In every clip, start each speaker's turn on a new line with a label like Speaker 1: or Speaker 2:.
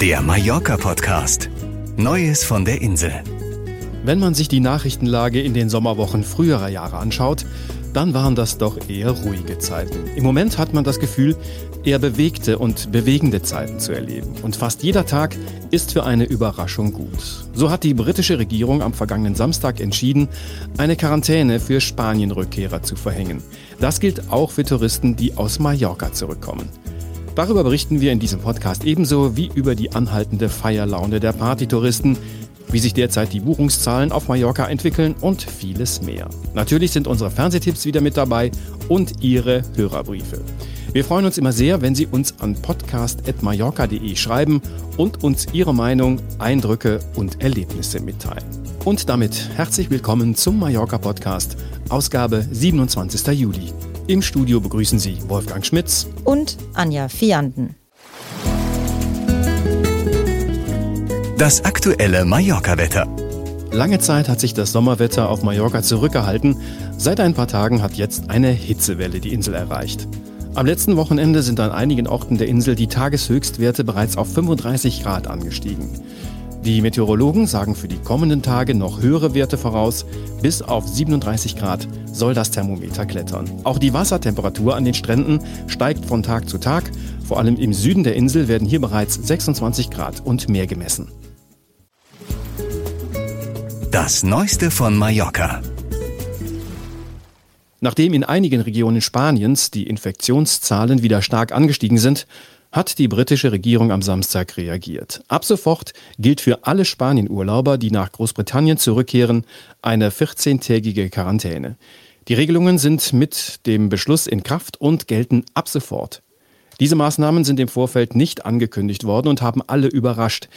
Speaker 1: Der Mallorca-Podcast. Neues von der Insel.
Speaker 2: Wenn man sich die Nachrichtenlage in den Sommerwochen früherer Jahre anschaut, dann waren das doch eher ruhige Zeiten. Im Moment hat man das Gefühl, eher bewegte und bewegende Zeiten zu erleben. Und fast jeder Tag ist für eine Überraschung gut. So hat die britische Regierung am vergangenen Samstag entschieden, eine Quarantäne für Spanienrückkehrer zu verhängen. Das gilt auch für Touristen, die aus Mallorca zurückkommen. Darüber berichten wir in diesem Podcast ebenso wie über die anhaltende Feierlaune der Partytouristen, wie sich derzeit die Buchungszahlen auf Mallorca entwickeln und vieles mehr. Natürlich sind unsere Fernsehtipps wieder mit dabei und Ihre Hörerbriefe. Wir freuen uns immer sehr, wenn Sie uns an podcast.mallorca.de schreiben und uns Ihre Meinung, Eindrücke und Erlebnisse mitteilen. Und damit herzlich willkommen zum Mallorca Podcast, Ausgabe 27. Juli. Im Studio begrüßen Sie Wolfgang Schmitz
Speaker 3: und Anja Fianden.
Speaker 1: Das aktuelle Mallorca-Wetter.
Speaker 2: Lange Zeit hat sich das Sommerwetter auf Mallorca zurückgehalten. Seit ein paar Tagen hat jetzt eine Hitzewelle die Insel erreicht. Am letzten Wochenende sind an einigen Orten der Insel die Tageshöchstwerte bereits auf 35 Grad angestiegen. Die Meteorologen sagen für die kommenden Tage noch höhere Werte voraus. Bis auf 37 Grad soll das Thermometer klettern. Auch die Wassertemperatur an den Stränden steigt von Tag zu Tag. Vor allem im Süden der Insel werden hier bereits 26 Grad und mehr gemessen.
Speaker 1: Das Neueste von Mallorca.
Speaker 2: Nachdem in einigen Regionen Spaniens die Infektionszahlen wieder stark angestiegen sind, hat die britische Regierung am Samstag reagiert. Ab sofort gilt für alle Spanienurlauber, die nach Großbritannien zurückkehren, eine 14-tägige Quarantäne. Die Regelungen sind mit dem Beschluss in Kraft und gelten ab sofort. Diese Maßnahmen sind im Vorfeld nicht angekündigt worden und haben alle überrascht.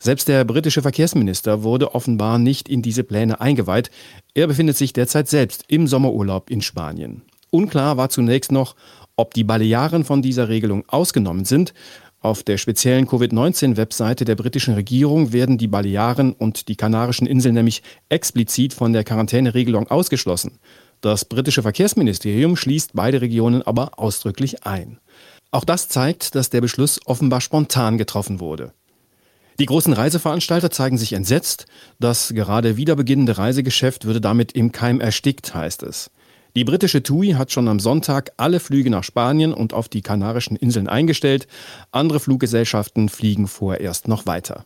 Speaker 2: Selbst der britische Verkehrsminister wurde offenbar nicht in diese Pläne eingeweiht. Er befindet sich derzeit selbst im Sommerurlaub in Spanien. Unklar war zunächst noch, ob die Balearen von dieser Regelung ausgenommen sind. Auf der speziellen Covid-19-Webseite der britischen Regierung werden die Balearen und die Kanarischen Inseln nämlich explizit von der Quarantäneregelung ausgeschlossen. Das britische Verkehrsministerium schließt beide Regionen aber ausdrücklich ein. Auch das zeigt, dass der Beschluss offenbar spontan getroffen wurde. Die großen Reiseveranstalter zeigen sich entsetzt. Das gerade wieder beginnende Reisegeschäft würde damit im Keim erstickt, heißt es. Die britische TUI hat schon am Sonntag alle Flüge nach Spanien und auf die Kanarischen Inseln eingestellt. Andere Fluggesellschaften fliegen vorerst noch weiter.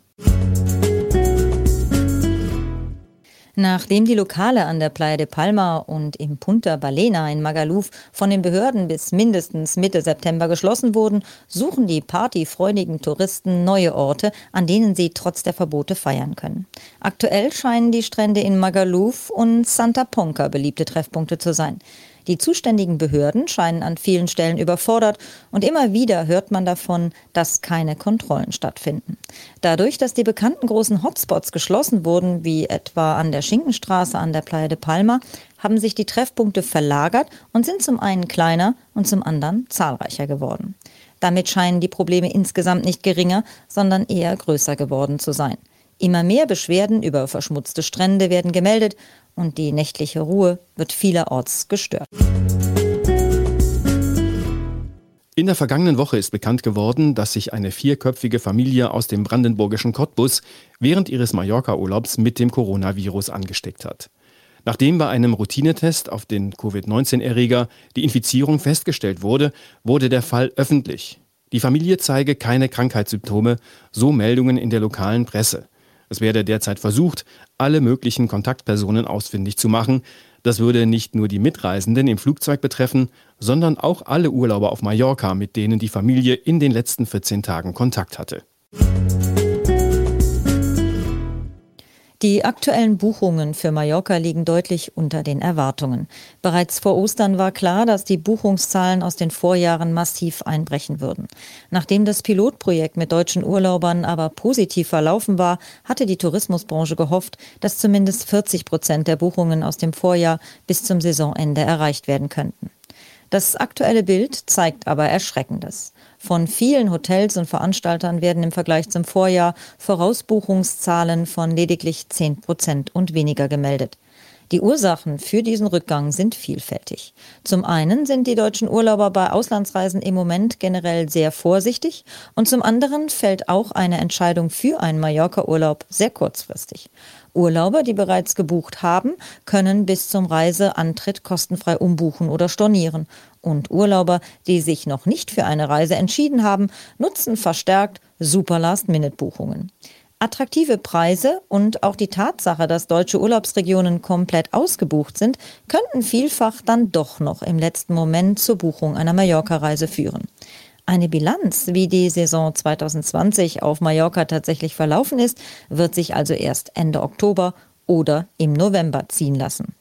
Speaker 3: Nachdem die Lokale an der Playa de Palma und im Punta Balena in Magaluf von den Behörden bis mindestens Mitte September geschlossen wurden, suchen die partyfreudigen Touristen neue Orte, an denen sie trotz der Verbote feiern können. Aktuell scheinen die Strände in Magaluf und Santa Ponca beliebte Treffpunkte zu sein. Die zuständigen Behörden scheinen an vielen Stellen überfordert und immer wieder hört man davon, dass keine Kontrollen stattfinden. Dadurch, dass die bekannten großen Hotspots geschlossen wurden, wie etwa an der Schinkenstraße an der Playa de Palma, haben sich die Treffpunkte verlagert und sind zum einen kleiner und zum anderen zahlreicher geworden. Damit scheinen die Probleme insgesamt nicht geringer, sondern eher größer geworden zu sein. Immer mehr Beschwerden über verschmutzte Strände werden gemeldet und die nächtliche Ruhe wird vielerorts gestört.
Speaker 2: In der vergangenen Woche ist bekannt geworden, dass sich eine vierköpfige Familie aus dem brandenburgischen Cottbus während ihres Mallorca-Urlaubs mit dem Coronavirus angesteckt hat. Nachdem bei einem Routinetest auf den Covid-19-Erreger die Infizierung festgestellt wurde, wurde der Fall öffentlich. Die Familie zeige keine Krankheitssymptome, so Meldungen in der lokalen Presse. Es werde derzeit versucht, alle möglichen Kontaktpersonen ausfindig zu machen. Das würde nicht nur die Mitreisenden im Flugzeug betreffen, sondern auch alle Urlauber auf Mallorca, mit denen die Familie in den letzten 14 Tagen Kontakt hatte.
Speaker 3: Die aktuellen Buchungen für Mallorca liegen deutlich unter den Erwartungen. Bereits vor Ostern war klar, dass die Buchungszahlen aus den Vorjahren massiv einbrechen würden. Nachdem das Pilotprojekt mit deutschen Urlaubern aber positiv verlaufen war, hatte die Tourismusbranche gehofft, dass zumindest 40 Prozent der Buchungen aus dem Vorjahr bis zum Saisonende erreicht werden könnten. Das aktuelle Bild zeigt aber Erschreckendes. Von vielen Hotels und Veranstaltern werden im Vergleich zum Vorjahr Vorausbuchungszahlen von lediglich 10 Prozent und weniger gemeldet. Die Ursachen für diesen Rückgang sind vielfältig. Zum einen sind die deutschen Urlauber bei Auslandsreisen im Moment generell sehr vorsichtig und zum anderen fällt auch eine Entscheidung für einen Mallorca-Urlaub sehr kurzfristig. Urlauber, die bereits gebucht haben, können bis zum Reiseantritt kostenfrei umbuchen oder stornieren. Und Urlauber, die sich noch nicht für eine Reise entschieden haben, nutzen verstärkt Super Last-Minute-Buchungen. Attraktive Preise und auch die Tatsache, dass deutsche Urlaubsregionen komplett ausgebucht sind, könnten vielfach dann doch noch im letzten Moment zur Buchung einer Mallorca-Reise führen. Eine Bilanz, wie die Saison 2020 auf Mallorca tatsächlich verlaufen ist, wird sich also erst Ende Oktober oder im November ziehen lassen.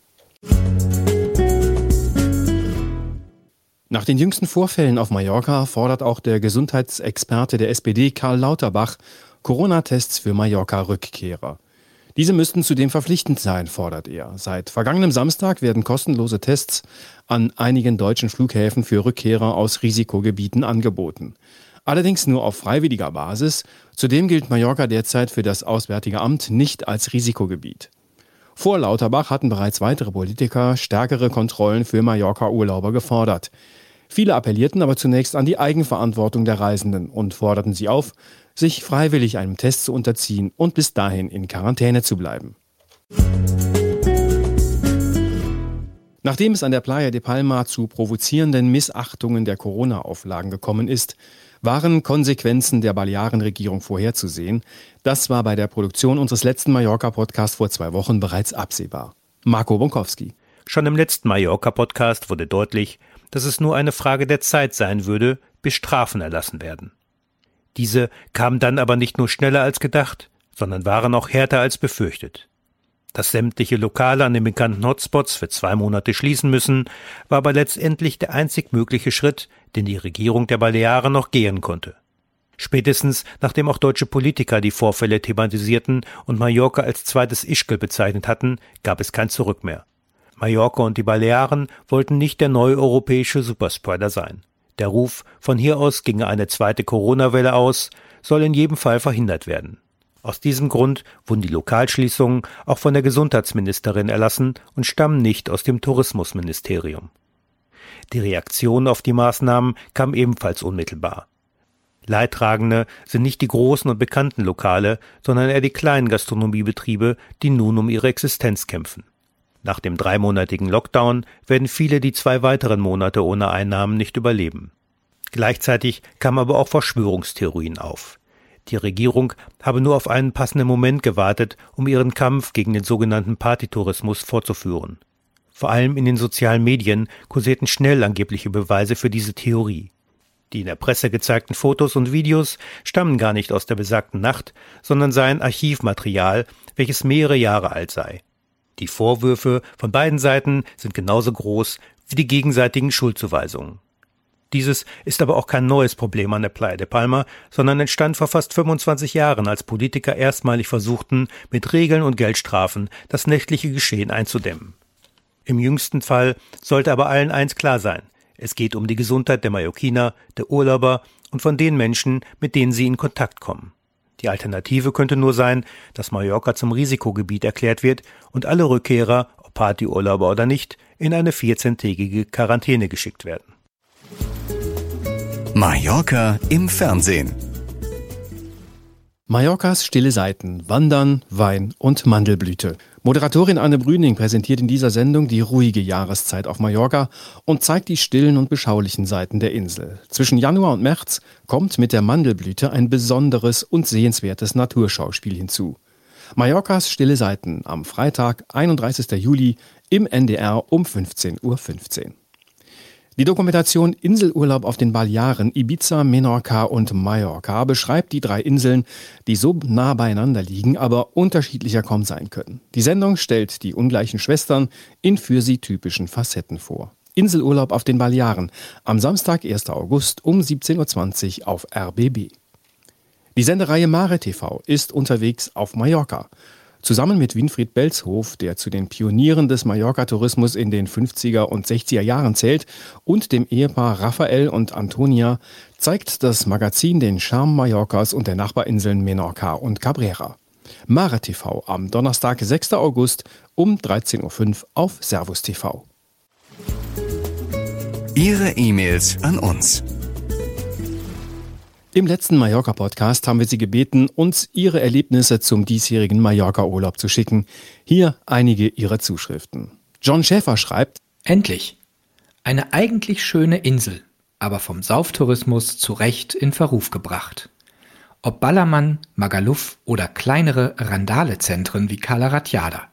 Speaker 2: Nach den jüngsten Vorfällen auf Mallorca fordert auch der Gesundheitsexperte der SPD Karl Lauterbach Corona-Tests für Mallorca-Rückkehrer. Diese müssten zudem verpflichtend sein, fordert er. Seit vergangenem Samstag werden kostenlose Tests an einigen deutschen Flughäfen für Rückkehrer aus Risikogebieten angeboten. Allerdings nur auf freiwilliger Basis. Zudem gilt Mallorca derzeit für das Auswärtige Amt nicht als Risikogebiet. Vor Lauterbach hatten bereits weitere Politiker stärkere Kontrollen für Mallorca-Urlauber gefordert. Viele appellierten aber zunächst an die Eigenverantwortung der Reisenden und forderten sie auf, sich freiwillig einem Test zu unterziehen und bis dahin in Quarantäne zu bleiben. Nachdem es an der Playa de Palma zu provozierenden Missachtungen der Corona-Auflagen gekommen ist, waren Konsequenzen der Balearenregierung vorherzusehen. Das war bei der Produktion unseres letzten Mallorca-Podcasts vor zwei Wochen bereits absehbar. Marco Bonkowski.
Speaker 4: Schon im letzten Mallorca-Podcast wurde deutlich, dass es nur eine Frage der Zeit sein würde, bis Strafen erlassen werden. Diese kamen dann aber nicht nur schneller als gedacht, sondern waren auch härter als befürchtet. Dass sämtliche Lokale an den bekannten Hotspots für zwei Monate schließen müssen, war aber letztendlich der einzig mögliche Schritt, den die Regierung der Balearen noch gehen konnte. Spätestens nachdem auch deutsche Politiker die Vorfälle thematisierten und Mallorca als zweites Ischgl bezeichnet hatten, gab es kein Zurück mehr. Mallorca und die Balearen wollten nicht der neue europäische Superspreader sein. Der Ruf, von hier aus ginge eine zweite Corona-Welle aus, soll in jedem Fall verhindert werden. Aus diesem Grund wurden die Lokalschließungen auch von der Gesundheitsministerin erlassen und stammen nicht aus dem Tourismusministerium. Die Reaktion auf die Maßnahmen kam ebenfalls unmittelbar. Leidtragende sind nicht die großen und bekannten Lokale, sondern eher die kleinen Gastronomiebetriebe, die nun um ihre Existenz kämpfen. Nach dem dreimonatigen Lockdown werden viele die zwei weiteren Monate ohne Einnahmen nicht überleben. Gleichzeitig kamen aber auch Verschwörungstheorien auf. Die Regierung habe nur auf einen passenden Moment gewartet, um ihren Kampf gegen den sogenannten Partytourismus fortzuführen. Vor allem in den sozialen Medien kursierten schnell angebliche Beweise für diese Theorie. Die in der Presse gezeigten Fotos und Videos stammen gar nicht aus der besagten Nacht, sondern seien Archivmaterial, welches mehrere Jahre alt sei. Die Vorwürfe von beiden Seiten sind genauso groß wie die gegenseitigen Schuldzuweisungen. Dieses ist aber auch kein neues Problem an der Playa de Palma, sondern entstand vor fast 25 Jahren, als Politiker erstmalig versuchten, mit Regeln und Geldstrafen das nächtliche Geschehen einzudämmen. Im jüngsten Fall sollte aber allen eins klar sein. Es geht um die Gesundheit der Mallorquiner, der Urlauber und von den Menschen, mit denen sie in Kontakt kommen. Die Alternative könnte nur sein, dass Mallorca zum Risikogebiet erklärt wird und alle Rückkehrer, ob Partyurlauber oder nicht, in eine 14-tägige Quarantäne geschickt werden.
Speaker 1: Mallorca im Fernsehen.
Speaker 2: Mallorcas stille Seiten, Wandern, Wein und Mandelblüte. Moderatorin Anne Brüning präsentiert in dieser Sendung die ruhige Jahreszeit auf Mallorca und zeigt die stillen und beschaulichen Seiten der Insel. Zwischen Januar und März kommt mit der Mandelblüte ein besonderes und sehenswertes Naturschauspiel hinzu. Mallorcas stille Seiten am Freitag, 31. Juli im NDR um 15.15 Uhr. 15. Die Dokumentation Inselurlaub auf den Balearen, Ibiza, Menorca und Mallorca beschreibt die drei Inseln, die so nah beieinander liegen, aber unterschiedlicher kaum sein können. Die Sendung stellt die ungleichen Schwestern in für sie typischen Facetten vor. Inselurlaub auf den Balearen am Samstag, 1. August um 17.20 Uhr auf RBB. Die Sendereihe Mare TV ist unterwegs auf Mallorca. Zusammen mit Winfried Belzhof, der zu den Pionieren des Mallorca-Tourismus in den 50er und 60er Jahren zählt, und dem Ehepaar Raphael und Antonia, zeigt das Magazin den Charme Mallorcas und der Nachbarinseln Menorca und Cabrera. Mara TV am Donnerstag, 6. August um 13.05 Uhr auf Servus TV.
Speaker 1: Ihre E-Mails an uns.
Speaker 2: Im letzten Mallorca-Podcast haben wir Sie gebeten, uns Ihre Erlebnisse zum diesjährigen Mallorca-Urlaub zu schicken. Hier einige Ihrer Zuschriften. John Schäfer schreibt,
Speaker 5: Endlich! Eine eigentlich schöne Insel, aber vom Sauftourismus zu Recht in Verruf gebracht. Ob Ballermann, Magaluf oder kleinere Randalezentren wie Calaratiada.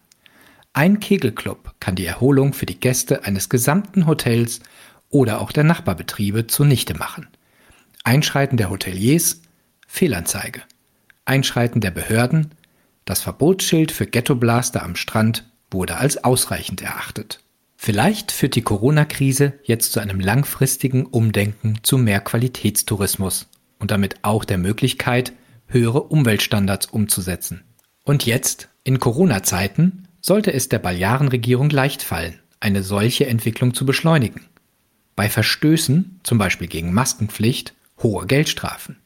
Speaker 5: Ein Kegelclub kann die Erholung für die Gäste eines gesamten Hotels oder auch der Nachbarbetriebe zunichte machen. Einschreiten der Hoteliers, Fehlanzeige. Einschreiten der Behörden, das Verbotsschild für Ghettoblaster am Strand wurde als ausreichend erachtet. Vielleicht führt die Corona-Krise jetzt zu einem langfristigen Umdenken zu mehr Qualitätstourismus und damit auch der Möglichkeit, höhere Umweltstandards umzusetzen. Und jetzt, in Corona-Zeiten, sollte es der Balearenregierung leicht fallen, eine solche Entwicklung zu beschleunigen. Bei Verstößen, zum Beispiel gegen Maskenpflicht, hohe Geldstrafen.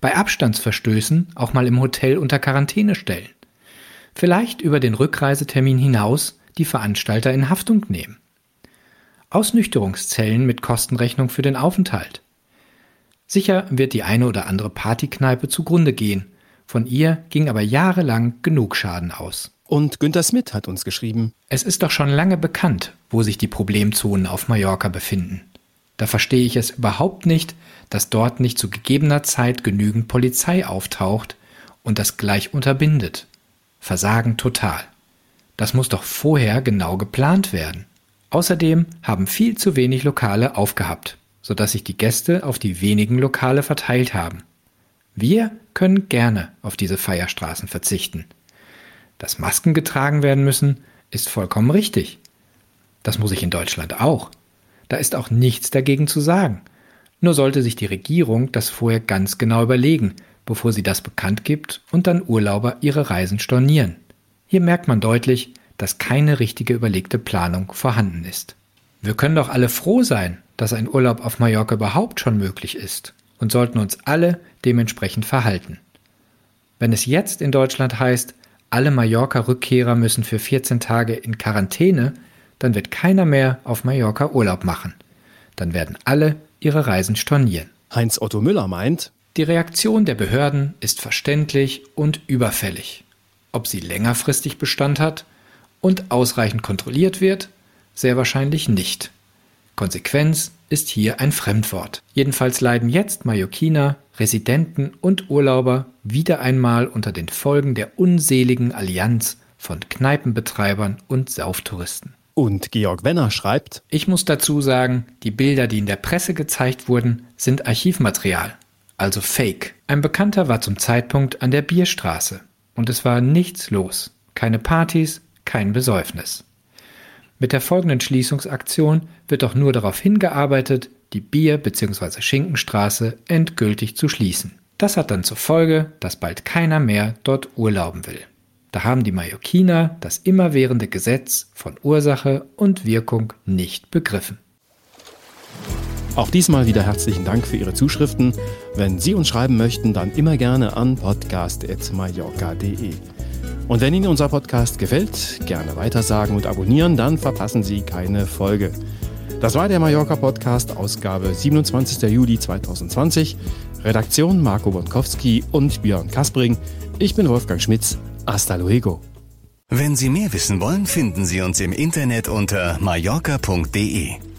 Speaker 5: Bei Abstandsverstößen auch mal im Hotel unter Quarantäne stellen. Vielleicht über den Rückreisetermin hinaus die Veranstalter in Haftung nehmen. Ausnüchterungszellen mit Kostenrechnung für den Aufenthalt. Sicher wird die eine oder andere Partykneipe zugrunde gehen. Von ihr ging aber jahrelang genug Schaden aus.
Speaker 2: Und Günter Smith hat uns geschrieben.
Speaker 5: Es ist doch schon lange bekannt, wo sich die Problemzonen auf Mallorca befinden. Da verstehe ich es überhaupt nicht, dass dort nicht zu gegebener Zeit genügend Polizei auftaucht und das gleich unterbindet. Versagen total. Das muss doch vorher genau geplant werden. Außerdem haben viel zu wenig Lokale aufgehabt, sodass sich die Gäste auf die wenigen Lokale verteilt haben. Wir können gerne auf diese Feierstraßen verzichten. Dass Masken getragen werden müssen, ist vollkommen richtig. Das muss ich in Deutschland auch. Da ist auch nichts dagegen zu sagen. Nur sollte sich die Regierung das vorher ganz genau überlegen, bevor sie das bekannt gibt und dann Urlauber ihre Reisen stornieren. Hier merkt man deutlich, dass keine richtige überlegte Planung vorhanden ist. Wir können doch alle froh sein, dass ein Urlaub auf Mallorca überhaupt schon möglich ist und sollten uns alle dementsprechend verhalten. Wenn es jetzt in Deutschland heißt, alle Mallorca-Rückkehrer müssen für 14 Tage in Quarantäne, dann wird keiner mehr auf Mallorca Urlaub machen. Dann werden alle ihre Reisen stornieren.
Speaker 2: Heinz Otto Müller meint,
Speaker 5: die Reaktion der Behörden ist verständlich und überfällig. Ob sie längerfristig Bestand hat und ausreichend kontrolliert wird, sehr wahrscheinlich nicht. Konsequenz ist hier ein Fremdwort. Jedenfalls leiden jetzt Mallorquiner, Residenten und Urlauber wieder einmal unter den Folgen der unseligen Allianz von Kneipenbetreibern und Sauftouristen.
Speaker 2: Und Georg Wenner schreibt,
Speaker 5: Ich muss dazu sagen, die Bilder, die in der Presse gezeigt wurden, sind Archivmaterial, also Fake. Ein Bekannter war zum Zeitpunkt an der Bierstraße und es war nichts los. Keine Partys, kein Besäufnis. Mit der folgenden Schließungsaktion wird doch nur darauf hingearbeitet, die Bier- bzw. Schinkenstraße endgültig zu schließen. Das hat dann zur Folge, dass bald keiner mehr dort urlauben will. Da haben die Mallorquiner das immerwährende Gesetz von Ursache und Wirkung nicht begriffen.
Speaker 2: Auch diesmal wieder herzlichen Dank für Ihre Zuschriften. Wenn Sie uns schreiben möchten, dann immer gerne an podcast.mallorca.de. Und wenn Ihnen unser Podcast gefällt, gerne weitersagen und abonnieren, dann verpassen Sie keine Folge. Das war der Mallorca Podcast, Ausgabe 27. Juli 2020. Redaktion Marco Bonkowski und Björn Kaspring. Ich bin Wolfgang Schmitz. Hasta luego.
Speaker 1: Wenn Sie mehr wissen wollen, finden Sie uns im Internet unter mallorca.de.